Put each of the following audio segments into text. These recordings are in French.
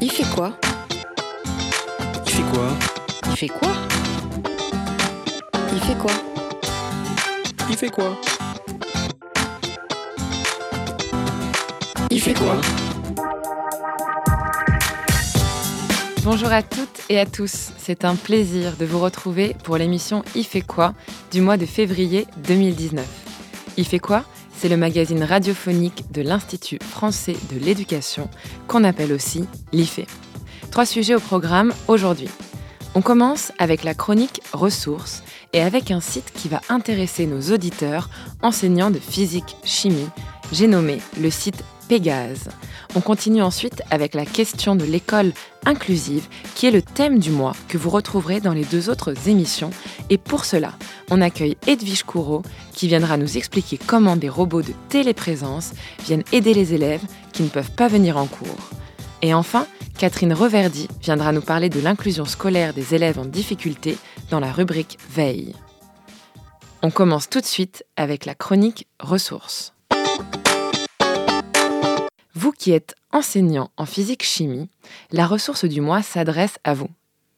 Il fait quoi Il fait quoi Il fait quoi Il fait quoi Il fait quoi Il fait quoi Bonjour à toutes et à tous, c'est un plaisir de vous retrouver pour l'émission Il fait quoi du mois de février 2019. Il fait quoi C'est le magazine radiophonique de l'Institut français de l'éducation, qu'on appelle aussi l'IFE. Trois sujets au programme aujourd'hui. On commence avec la chronique ressources et avec un site qui va intéresser nos auditeurs enseignants de physique chimie. J'ai nommé le site Pégase. On continue ensuite avec la question de l'école inclusive, qui est le thème du mois que vous retrouverez dans les deux autres émissions. Et pour cela, on accueille Edwige Courreau, qui viendra nous expliquer comment des robots de téléprésence viennent aider les élèves qui ne peuvent pas venir en cours. Et enfin, Catherine Reverdy viendra nous parler de l'inclusion scolaire des élèves en difficulté dans la rubrique Veille. On commence tout de suite avec la chronique ressources. Vous qui êtes enseignant en physique-chimie, la ressource du mois s'adresse à vous.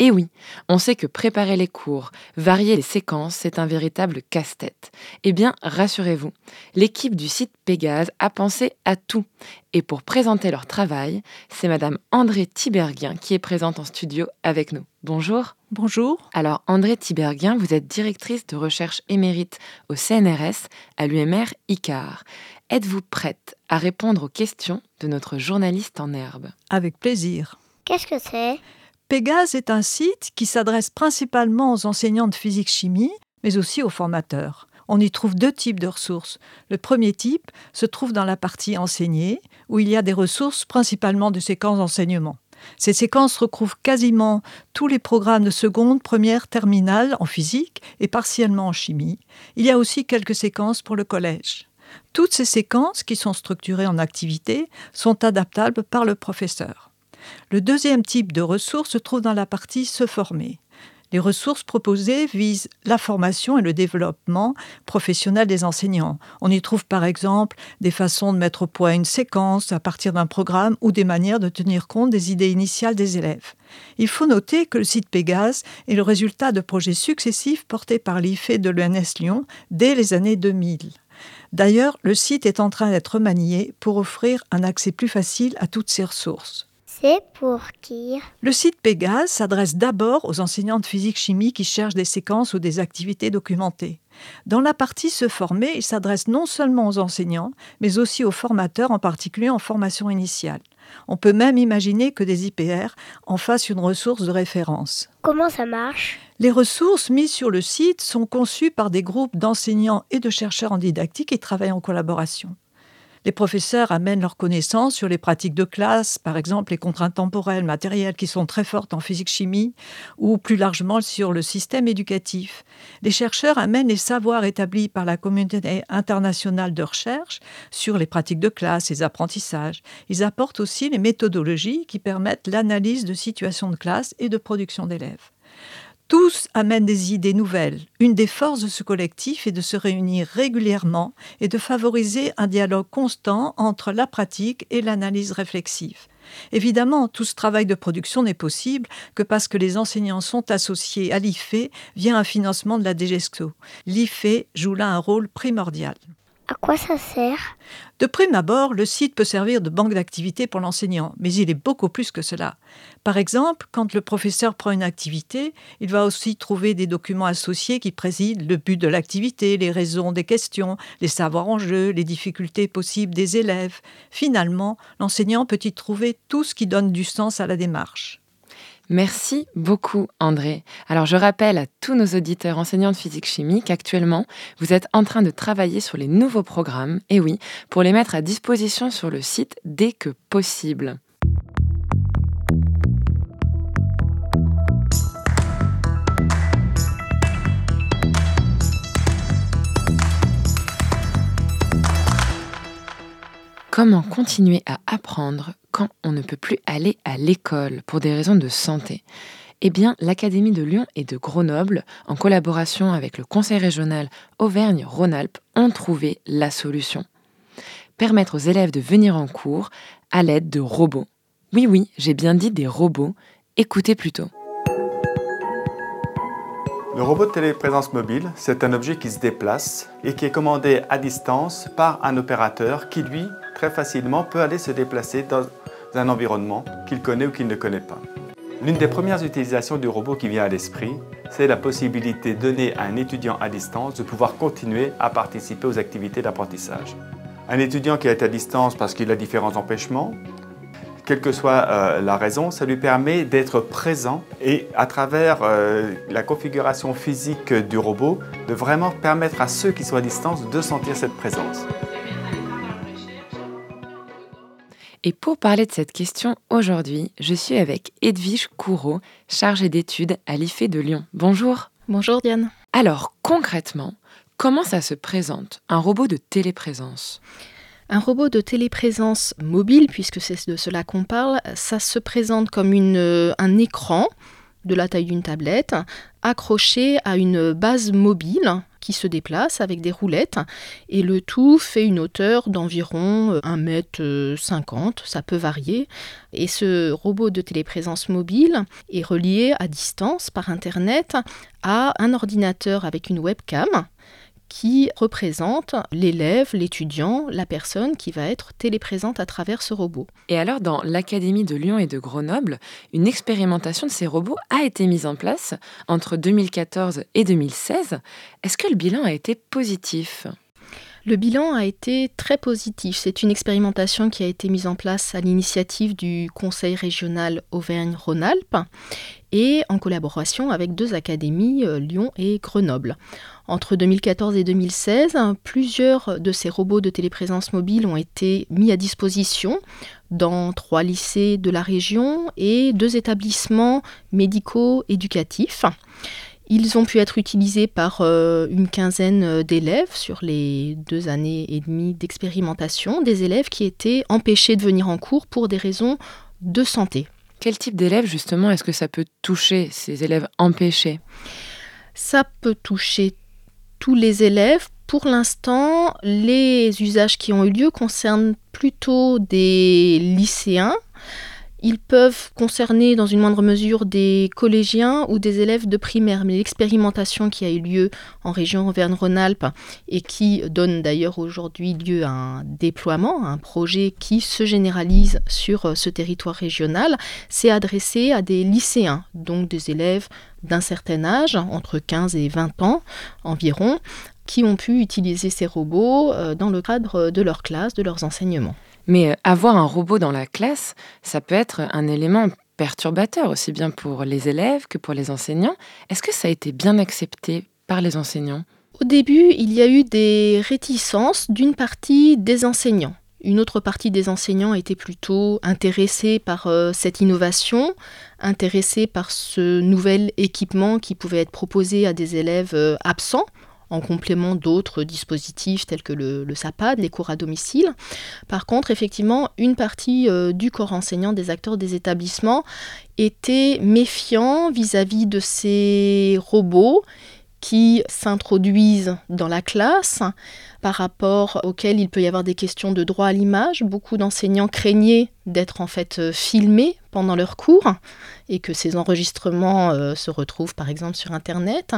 Et oui, on sait que préparer les cours, varier les séquences, c'est un véritable casse-tête. Eh bien, rassurez-vous, l'équipe du site Pégase a pensé à tout. Et pour présenter leur travail, c'est Madame André Tiberguien qui est présente en studio avec nous. Bonjour. Bonjour. Alors, André Tiberguien, vous êtes directrice de recherche émérite au CNRS à l'UMR ICAR. Êtes-vous prête à répondre aux questions de notre journaliste en herbe? Avec plaisir. Qu'est-ce que c'est? Pégase est un site qui s'adresse principalement aux enseignants de physique-chimie, mais aussi aux formateurs. On y trouve deux types de ressources. Le premier type se trouve dans la partie enseignée, où il y a des ressources principalement de séquences d'enseignement. Ces séquences recouvrent quasiment tous les programmes de seconde, première, terminale en physique et partiellement en chimie. Il y a aussi quelques séquences pour le collège. Toutes ces séquences, qui sont structurées en activités, sont adaptables par le professeur. Le deuxième type de ressources se trouve dans la partie se former. Les ressources proposées visent la formation et le développement professionnel des enseignants. On y trouve par exemple des façons de mettre au point une séquence à partir d'un programme ou des manières de tenir compte des idées initiales des élèves. Il faut noter que le site Pégase est le résultat de projets successifs portés par l'IFE de l'ENS Lyon dès les années 2000. D'ailleurs, le site est en train d'être manié pour offrir un accès plus facile à toutes ces ressources. C'est pour qui? Le site Pégase s'adresse d'abord aux enseignants de physique-chimie qui cherchent des séquences ou des activités documentées. Dans la partie Se former, il s'adresse non seulement aux enseignants, mais aussi aux formateurs, en particulier en formation initiale. On peut même imaginer que des IPR en fassent une ressource de référence. Comment ça marche? Les ressources mises sur le site sont conçues par des groupes d'enseignants et de chercheurs en didactique qui travaillent en collaboration. Les professeurs amènent leurs connaissances sur les pratiques de classe, par exemple les contraintes temporelles, matérielles qui sont très fortes en physique-chimie, ou plus largement sur le système éducatif. Les chercheurs amènent les savoirs établis par la communauté internationale de recherche sur les pratiques de classe, les apprentissages. Ils apportent aussi les méthodologies qui permettent l'analyse de situations de classe et de production d'élèves. Tous amènent des idées nouvelles. Une des forces de ce collectif est de se réunir régulièrement et de favoriser un dialogue constant entre la pratique et l'analyse réflexive. Évidemment, tout ce travail de production n'est possible que parce que les enseignants sont associés à l'IFE via un financement de la DGESCO. L'IFE joue là un rôle primordial. À quoi ça sert? De prime abord, le site peut servir de banque d'activités pour l'enseignant, mais il est beaucoup plus que cela. Par exemple, quand le professeur prend une activité, il va aussi trouver des documents associés qui président le but de l'activité, les raisons des questions, les savoirs en jeu, les difficultés possibles des élèves. Finalement, l'enseignant peut y trouver tout ce qui donne du sens à la démarche. Merci beaucoup, André. Alors, je rappelle à tous nos auditeurs enseignants de physique-chimie qu'actuellement, vous êtes en train de travailler sur les nouveaux programmes, et oui, pour les mettre à disposition sur le site dès que possible. Comment continuer à apprendre quand on ne peut plus aller à l'école pour des raisons de santé Eh bien, l'Académie de Lyon et de Grenoble, en collaboration avec le Conseil régional Auvergne-Rhône-Alpes, ont trouvé la solution. Permettre aux élèves de venir en cours à l'aide de robots. Oui, oui, j'ai bien dit des robots. Écoutez plutôt. Le robot de téléprésence mobile, c'est un objet qui se déplace et qui est commandé à distance par un opérateur qui, lui, très facilement peut aller se déplacer dans un environnement qu'il connaît ou qu'il ne connaît pas. L'une des premières utilisations du robot qui vient à l'esprit, c'est la possibilité donnée à un étudiant à distance de pouvoir continuer à participer aux activités d'apprentissage. Un étudiant qui est à distance parce qu'il a différents empêchements, quelle que soit euh, la raison, ça lui permet d'être présent et à travers euh, la configuration physique du robot, de vraiment permettre à ceux qui sont à distance de sentir cette présence. Et pour parler de cette question aujourd'hui, je suis avec Edwige Courreau, chargée d'études à l'IFE de Lyon. Bonjour. Bonjour Diane. Alors concrètement, comment ça se présente, un robot de téléprésence? Un robot de téléprésence mobile, puisque c'est de cela qu'on parle, ça se présente comme une, euh, un écran de la taille d'une tablette, accroché à une base mobile qui se déplace avec des roulettes. Et le tout fait une hauteur d'environ 1m50, euh, ça peut varier. Et ce robot de téléprésence mobile est relié à distance par Internet à un ordinateur avec une webcam qui représente l'élève, l'étudiant, la personne qui va être téléprésente à travers ce robot. Et alors, dans l'Académie de Lyon et de Grenoble, une expérimentation de ces robots a été mise en place entre 2014 et 2016. Est-ce que le bilan a été positif? Le bilan a été très positif. C'est une expérimentation qui a été mise en place à l'initiative du Conseil régional Auvergne-Rhône-Alpes et en collaboration avec deux académies, euh, Lyon et Grenoble. Entre 2014 et 2016, plusieurs de ces robots de téléprésence mobile ont été mis à disposition dans trois lycées de la région et deux établissements médicaux éducatifs. Ils ont pu être utilisés par euh, une quinzaine d'élèves sur les deux années et demie d'expérimentation, des élèves qui étaient empêchés de venir en cours pour des raisons de santé. Quel type d'élèves justement est-ce que ça peut toucher, ces élèves empêchés? Ça peut toucher tous les élèves. Pour l'instant, les usages qui ont eu lieu concernent plutôt des lycéens. Ils peuvent concerner dans une moindre mesure des collégiens ou des élèves de primaire, mais l'expérimentation qui a eu lieu en région Auvergne-Rhône-Alpes et qui donne d'ailleurs aujourd'hui lieu à un déploiement, un projet qui se généralise sur ce territoire régional, s'est adressé à des lycéens, donc des élèves d'un certain âge, entre 15 et 20 ans environ, qui ont pu utiliser ces robots euh, dans le cadre de leur classe, de leurs enseignements. Mais euh, avoir un robot dans la classe, ça peut être un élément perturbateur aussi bien pour les élèves que pour les enseignants. Est-ce que ça a été bien accepté par les enseignants? Au début, il y a eu des réticences d'une partie des enseignants. Une autre partie des enseignants était plutôt intéressée par euh, cette innovation, intéressée par ce nouvel équipement qui pouvait être proposé à des élèves euh, absents en complément d'autres dispositifs tels que le, SAPAD, les cours à domicile. Par contre, effectivement, une partie euh, du corps enseignant, des acteurs des établissements, était méfiant vis-à-vis -vis de ces robots qui s'introduisent dans la classe, par rapport auxquels il peut y avoir des questions de droit à l'image. Beaucoup d'enseignants craignaient d'être en fait euh, filmés pendant leurs cours et que ces enregistrements euh, se retrouvent par exemple sur Internet.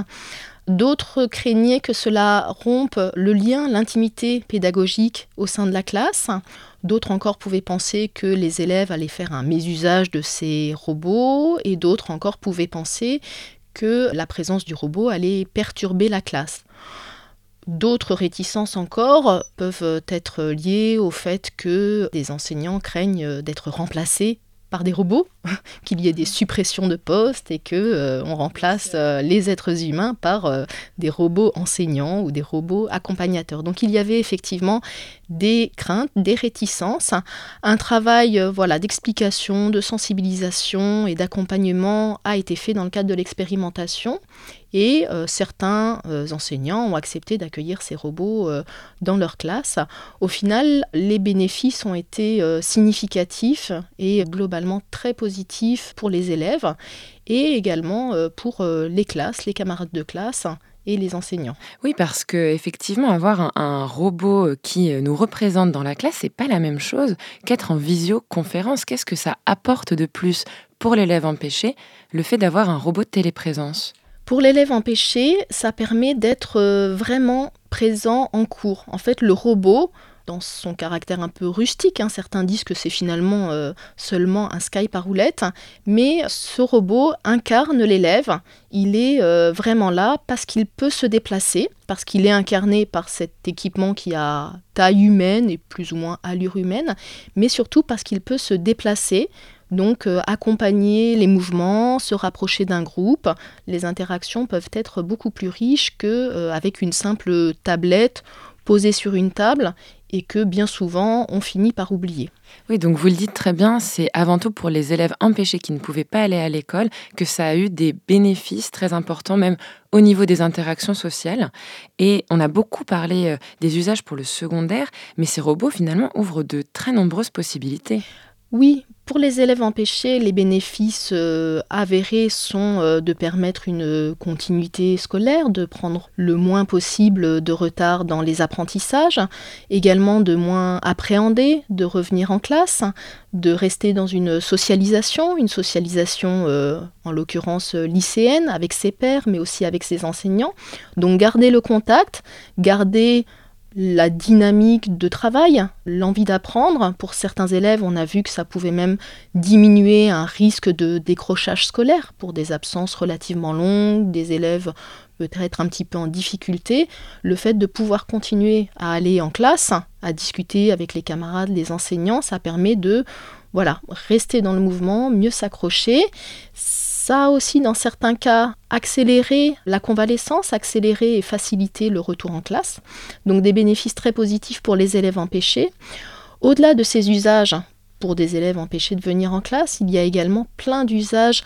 D'autres craignaient que cela rompe le lien, l'intimité pédagogique au sein de la classe. D'autres encore pouvaient penser que les élèves allaient faire un mésusage de ces robots et d'autres encore pouvaient penser que la présence du robot allait perturber la classe. D'autres réticences encore peuvent être liées au fait que des enseignants craignent d'être remplacés par des robots, qu'il y ait des suppressions de postes et que euh, on remplace euh, les êtres humains par euh, des robots enseignants ou des robots accompagnateurs. Donc il y avait effectivement des craintes, des réticences, un travail voilà d'explication, de sensibilisation et d'accompagnement a été fait dans le cadre de l'expérimentation et euh, certains euh, enseignants ont accepté d'accueillir ces robots euh, dans leur classe. Au final, les bénéfices ont été significatifs et globalement très positifs pour les élèves et également pour les classes, les camarades de classe et les enseignants. Oui, parce que effectivement, avoir un, un robot qui nous représente dans la classe, c'est pas la même chose qu'être en visioconférence. Qu'est-ce que ça apporte de plus pour l'élève empêché, le fait d'avoir un robot de téléprésence? Pour l'élève empêché, ça permet d'être euh, vraiment présent en cours. En fait, le robot, dans son caractère un peu rustique, hein, certains disent que c'est finalement euh, seulement un Skype à roulette, mais ce robot incarne l'élève. Il est euh, vraiment là parce qu'il peut se déplacer, parce qu'il est incarné par cet équipement qui a taille humaine et plus ou moins allure humaine, mais surtout parce qu'il peut se déplacer donc euh, accompagner les mouvements, se rapprocher d'un groupe, les interactions peuvent être beaucoup plus riches qu'avec une simple tablette posée sur une table et que bien souvent on finit par oublier. Oui, donc vous le dites très bien, c'est avant tout pour les élèves empêchés qui ne pouvaient pas aller à l'école que ça a eu des bénéfices très importants, même au niveau des interactions sociales. Et on a beaucoup parlé euh, des usages pour le secondaire, mais ces robots finalement ouvrent de très nombreuses possibilités. Oui, pour les élèves empêchés, les bénéfices euh, avérés sont euh, de permettre une continuité scolaire, de prendre le moins possible de retard dans les apprentissages, également de moins appréhender, de revenir en classe, de rester dans une socialisation, une socialisation euh, en l'occurrence lycéenne avec ses pairs, mais aussi avec ses enseignants. Donc garder le contact, garder la dynamique de travail, l'envie d'apprendre. Pour certains élèves, on a vu que ça pouvait même diminuer un risque de décrochage scolaire pour des absences relativement longues, des élèves peut-être un petit peu en difficulté. Le fait de pouvoir continuer à aller en classe, à discuter avec les camarades, les enseignants, ça permet de voilà, rester dans le mouvement, mieux s'accrocher. Ça a aussi, dans certains cas, accéléré la convalescence, accéléré et facilité le retour en classe. Donc des bénéfices très positifs pour les élèves empêchés. Au-delà de ces usages pour des élèves empêchés de venir en classe, il y a également plein d'usages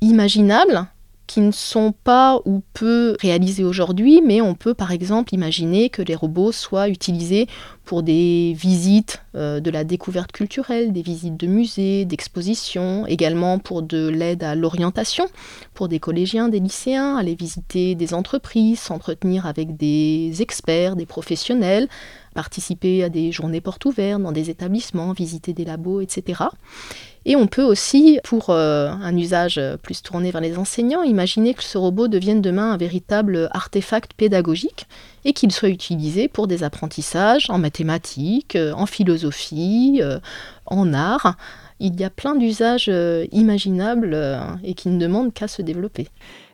imaginables qui ne sont pas ou peu réalisés aujourd'hui, mais on peut par exemple imaginer que les robots soient utilisés pour des visites euh, de la découverte culturelle, des visites de musées, d'expositions, également pour de l'aide à l'orientation, pour des collégiens, des lycéens, aller visiter des entreprises, s'entretenir avec des experts, des professionnels, participer à des journées portes ouvertes dans des établissements, visiter des labos, etc. Et on peut aussi, pour euh, un usage plus tourné vers les enseignants, imaginer que ce robot devienne demain un véritable artefact pédagogique et qu'il soit utilisé pour des apprentissages en mathématiques, euh, en philosophie, euh, en art. Il y a plein d'usages imaginables et qui ne demandent qu'à se développer.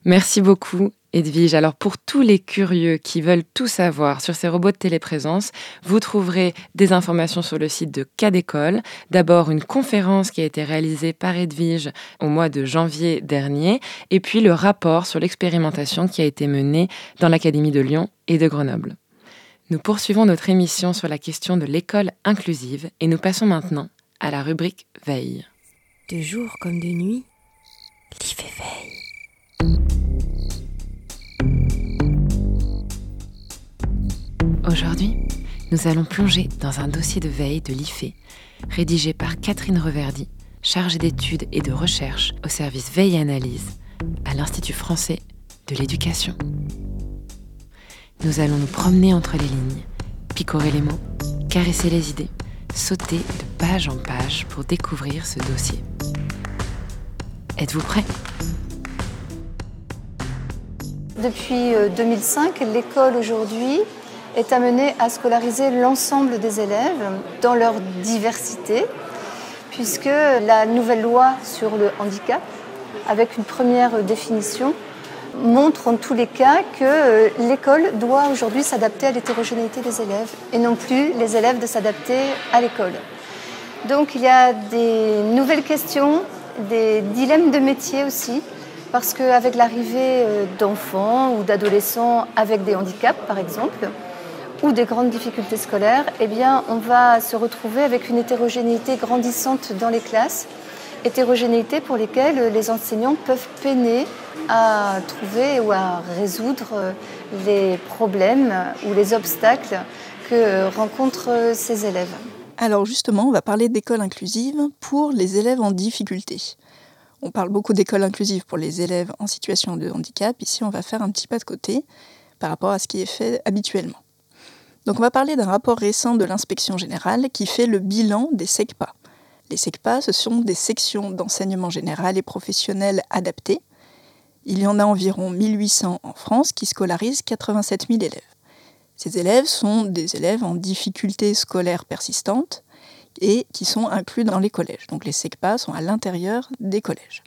Merci beaucoup Edwige. Alors pour tous les curieux qui veulent tout savoir sur ces robots de téléprésence, vous trouverez des informations sur le site de Cadécole. D'abord une conférence qui a été réalisée par Edwige au mois de janvier dernier, et puis le rapport sur l'expérimentation qui a été menée dans l'Académie de Lyon et de Grenoble. Nous poursuivons notre émission sur la question de l'école inclusive et nous passons maintenant à la rubrique Veille. De jour comme de nuit, l'IFE veille. Aujourd'hui, nous allons plonger dans un dossier de veille de l'IFE, rédigé par Catherine Reverdy, chargée d'études et de recherche au service Veille Analyse à l'Institut français de l'éducation. Nous allons nous promener entre les lignes, picorer les mots, caresser les idées, sauter de page en page pour découvrir ce dossier. Êtes-vous prêts? Depuis 2005, l'école aujourd'hui est amené à scolariser l'ensemble des élèves dans leur diversité, puisque la nouvelle loi sur le handicap, avec une première définition, montre en tous les cas que euh, l'école doit aujourd'hui s'adapter à l'hétérogénéité des élèves et non plus les élèves de s'adapter à l'école. Donc il y a des nouvelles questions, des dilemmes de métier aussi, parce qu'avec l'arrivée euh, d'enfants ou d'adolescents avec des handicaps par exemple, ou des grandes difficultés scolaires, eh bien, on va se retrouver avec une hétérogénéité grandissante dans les classes, hétérogénéité pour lesquelles les enseignants peuvent peiner à trouver ou à résoudre les problèmes ou les obstacles que rencontrent ces élèves. Alors justement, on va parler d'école inclusive pour les élèves en difficulté. On parle beaucoup d'école inclusive pour les élèves en situation de handicap. Ici, on va faire un petit pas de côté par rapport à ce qui est fait habituellement. Donc on va parler d'un rapport récent de l'inspection générale qui fait le bilan des SECPA. Les SECPA, ce sont des sections d'enseignement général et professionnel adaptées. Il y en a environ 1800 en France qui scolarisent 87 000 élèves. Ces élèves sont des élèves en difficulté scolaire persistante et qui sont inclus dans les collèges. Donc les SECPA sont à l'intérieur des collèges.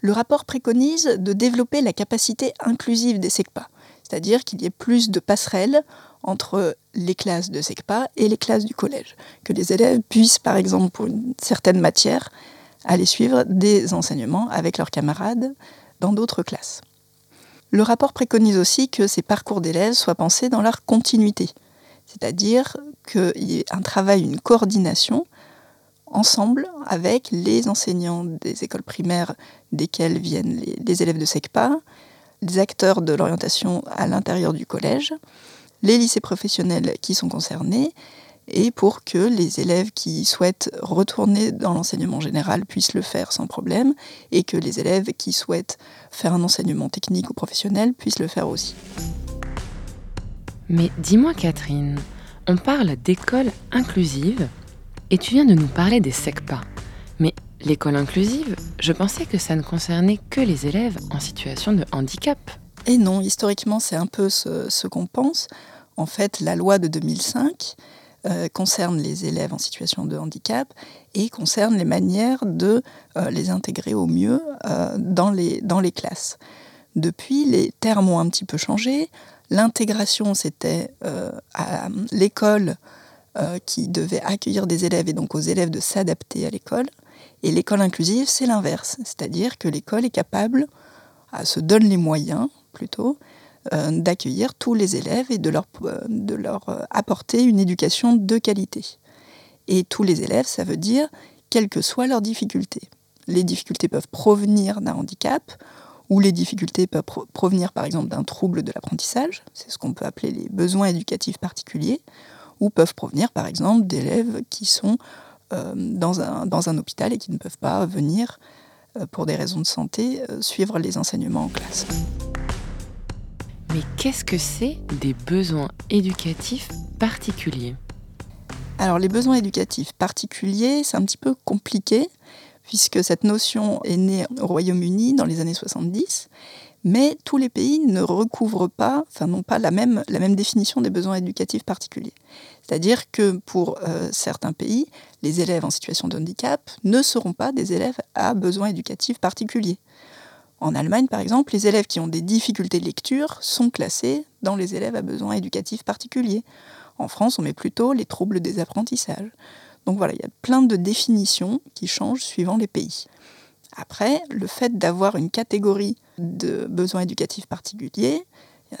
Le rapport préconise de développer la capacité inclusive des SECPA, c'est-à-dire qu'il y ait plus de passerelles entre les classes de SECPA et les classes du collège. Que les élèves puissent, par exemple, pour une certaine matière, aller suivre des enseignements avec leurs camarades dans d'autres classes. Le rapport préconise aussi que ces parcours d'élèves soient pensés dans leur continuité, c'est-à-dire qu'il y ait un travail, une coordination ensemble avec les enseignants des écoles primaires desquelles viennent les, élèves de SECPA, les acteurs de l'orientation à l'intérieur du collège, les lycées professionnels qui sont concernés et pour que les élèves qui souhaitent retourner dans l'enseignement général puissent le faire sans problème et que les élèves qui souhaitent faire un enseignement technique ou professionnel puissent le faire aussi. Mais dis-moi Catherine, on parle d'école inclusive et tu viens de nous parler des SECPA. Mais l'école inclusive, je pensais que ça ne concernait que les élèves en situation de handicap. Et non, historiquement, c'est un peu ce, qu'on pense. En fait, la loi de 2005 euh, concerne les élèves en situation de handicap et concerne les manières de euh, les intégrer au mieux euh, dans, les, dans les classes. Depuis, les termes ont un petit peu changé. L'intégration, c'était à l'école qui devait accueillir des élèves et donc aux élèves de s'adapter à l'école. Et l'école inclusive, c'est l'inverse, c'est-à-dire que l'école est capable, se donne les moyens plutôt, euh, d'accueillir tous les élèves et de leur, euh, euh, apporter une éducation de qualité. Et tous les élèves, ça veut dire quelles que soient leurs difficultés. Les difficultés peuvent provenir d'un handicap ou les difficultés peuvent provenir par exemple d'un trouble de l'apprentissage, c'est ce qu'on peut appeler les besoins éducatifs particuliers, ou peuvent provenir par exemple d'élèves qui sont dans, un, hôpital et qui ne peuvent pas venir, pour des raisons de santé, suivre les enseignements en classe. Mais qu'est-ce que c'est des besoins éducatifs particuliers? Alors les besoins éducatifs particuliers, c'est un petit peu compliqué, puisque cette notion est née au Royaume-Uni dans les années 70, mais tous les pays ne recouvrent pas, enfin n'ont pas la même, définition des besoins éducatifs particuliers. C'est-à-dire que pour euh, certains pays, les élèves en situation de handicap ne seront pas des élèves à besoins éducatifs particuliers. En Allemagne, par exemple, les élèves qui ont des difficultés de lecture sont classés dans les élèves à besoins éducatifs particuliers. En France, on met plutôt les troubles des apprentissages. Donc voilà, il y a plein de définitions qui changent suivant les pays. Après, le fait d'avoir une catégorie de besoins éducatifs particuliers,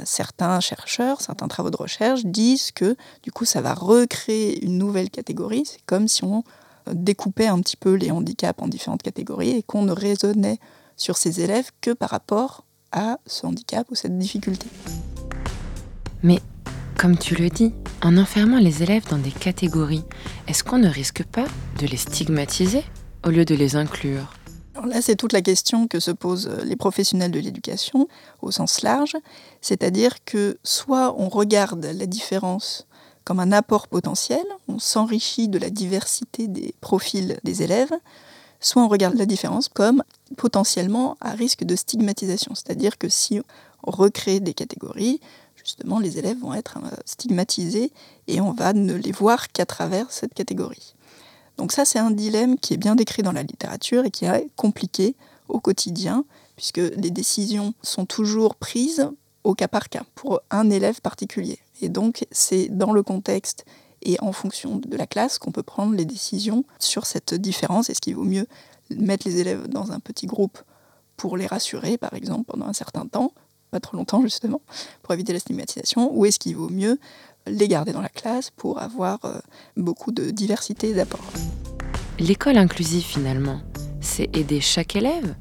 certains chercheurs, certains travaux de recherche disent que du coup ça va recréer une nouvelle catégorie. C'est comme si on découpait un petit peu les handicaps en différentes catégories et qu'on ne raisonnait sur ces élèves que par rapport à ce handicap ou cette difficulté. Mais comme tu le dis, en enfermant les élèves dans des catégories, est-ce qu'on ne risque pas de les stigmatiser au lieu de les inclure? Alors Là, c'est toute la question que se posent les professionnels de l'éducation au sens large, c'est-à-dire que soit on regarde la différence comme un apport potentiel, on s'enrichit de la diversité des profils des élèves, soit on regarde la différence comme potentiellement à risque de stigmatisation. C'est-à-dire que si on recrée des catégories, justement, les élèves vont être euh, stigmatisés et on va ne les voir qu'à travers cette catégorie. Donc ça, c'est un dilemme qui est bien décrit dans la littérature et qui est compliqué au quotidien, puisque les décisions sont toujours prises au cas par cas, pour un élève particulier. Et donc, c'est dans le contexte et en fonction de la classe qu'on peut prendre les décisions sur cette différence. Est-ce qu'il vaut mieux mettre les élèves dans un petit groupe pour les rassurer, par exemple, pendant un certain temps, pas trop longtemps justement, pour éviter la stigmatisation, ou est-ce qu'il vaut mieux les garder dans la classe pour avoir euh, beaucoup de diversité d'apports? L'école inclusive finalement, c'est aider chaque élève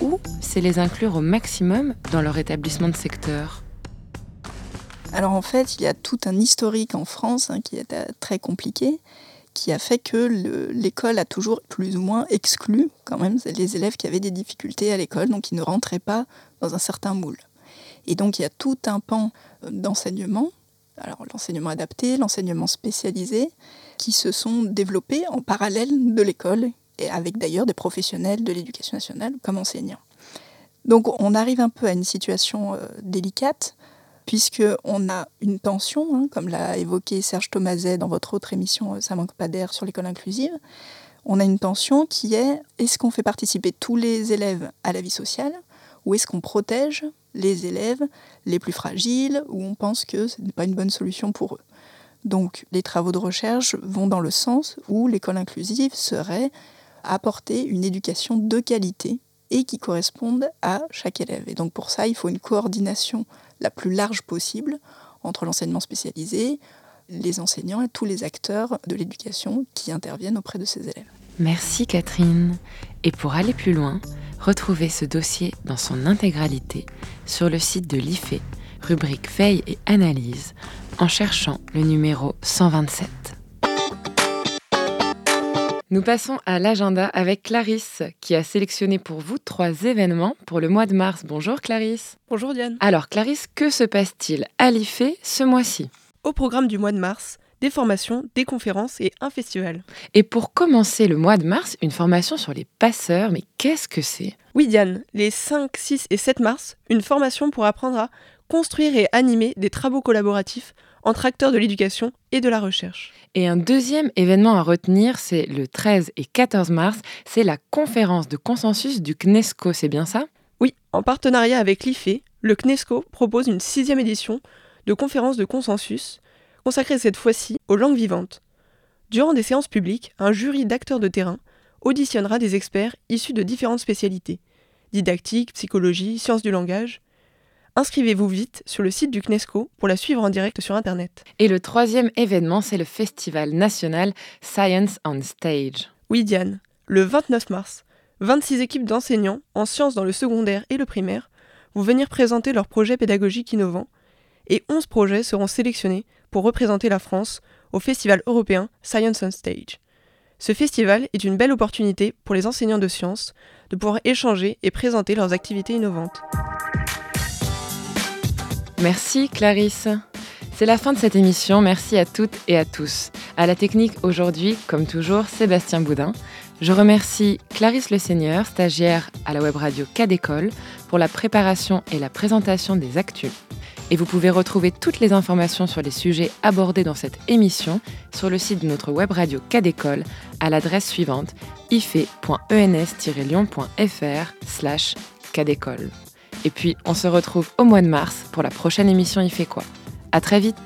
ou c'est les inclure au maximum dans leur établissement de secteur? Alors en fait, il y a tout un historique en France hein, qui est euh, très compliqué, qui a fait que l'école a toujours plus ou moins exclu quand même les élèves qui avaient des difficultés à l'école, donc qui ne rentraient pas dans un certain moule. Et donc il y a tout un pan euh, d'enseignement, alors l'enseignement adapté, l'enseignement spécialisé, qui se sont développés en parallèle de l'école, et avec d'ailleurs des professionnels de l'éducation nationale comme enseignants. Donc on arrive un peu à une situation euh, délicate, puisqu'on a une tension, hein, comme l'a évoqué Serge Thomaset dans votre autre émission euh, Ça manque pas d'air sur l'école inclusive. On a une tension qui est est-ce qu'on fait participer tous les élèves à la vie sociale ou est-ce qu'on protège les élèves les plus fragiles ou on pense que ce n'est pas une bonne solution pour eux? Donc les travaux de recherche vont dans le sens où l'école inclusive serait apporter une éducation de qualité et qui corresponde à chaque élève. Et donc pour ça, il faut une coordination la plus large possible entre l'enseignement spécialisé, les enseignants et tous les acteurs de l'éducation qui interviennent auprès de ces élèves. Merci Catherine. Et pour aller plus loin, retrouvez ce dossier dans son intégralité sur le site de l'IFE, rubrique Veille et Analyse, en cherchant le numéro 127. Nous passons à l'agenda avec Clarisse, qui a sélectionné pour vous trois événements pour le mois de mars. Bonjour Clarisse. Bonjour Diane. Alors Clarisse, que se passe-t-il à l'IFE ce mois-ci? Au programme du mois de mars, des formations, des conférences et un festival. Et pour commencer le mois de mars, une formation sur les passeurs, mais qu'est-ce que c'est? Oui Diane, les 5, 6 et 7 mars, une formation pour apprendre à construire et animer des travaux collaboratifs entre acteurs de l'éducation et de la recherche. Et un deuxième événement à retenir, c'est le 13 et 14 mars, c'est la conférence de consensus du CNESCO, c'est bien ça? Oui, en partenariat avec l'IFE, le CNESCO propose une sixième édition de conférence de consensus, consacrée cette fois-ci aux langues vivantes. Durant des séances publiques, un jury d'acteurs de terrain auditionnera des experts issus de différentes spécialités didactique, psychologie, sciences du langage, Inscrivez-vous vite sur le site du CNESCO pour la suivre en direct sur Internet. Et le troisième événement, c'est le Festival national Science on Stage. Oui, Diane, le 29 mars, 26 équipes d'enseignants en sciences dans le secondaire et le primaire vont venir présenter leurs projets pédagogiques innovants et 11 projets seront sélectionnés pour représenter la France au Festival européen Science on Stage. Ce festival est une belle opportunité pour les enseignants de sciences de pouvoir échanger et présenter leurs activités innovantes. Merci Clarisse. C'est la fin de cette émission. Merci à toutes et à tous. À la technique aujourd'hui, comme toujours, Sébastien Boudin. Je remercie Clarisse Le Seigneur, stagiaire à la web radio Cadécole, pour la préparation et la présentation des actus. Et vous pouvez retrouver toutes les informations sur les sujets abordés dans cette émission sur le site de notre web radio Cadécole à l'adresse suivante ife.ens-lyon.fr cadécole. Et puis, on se retrouve au mois de mars pour la prochaine émission Il fait quoi. À très vite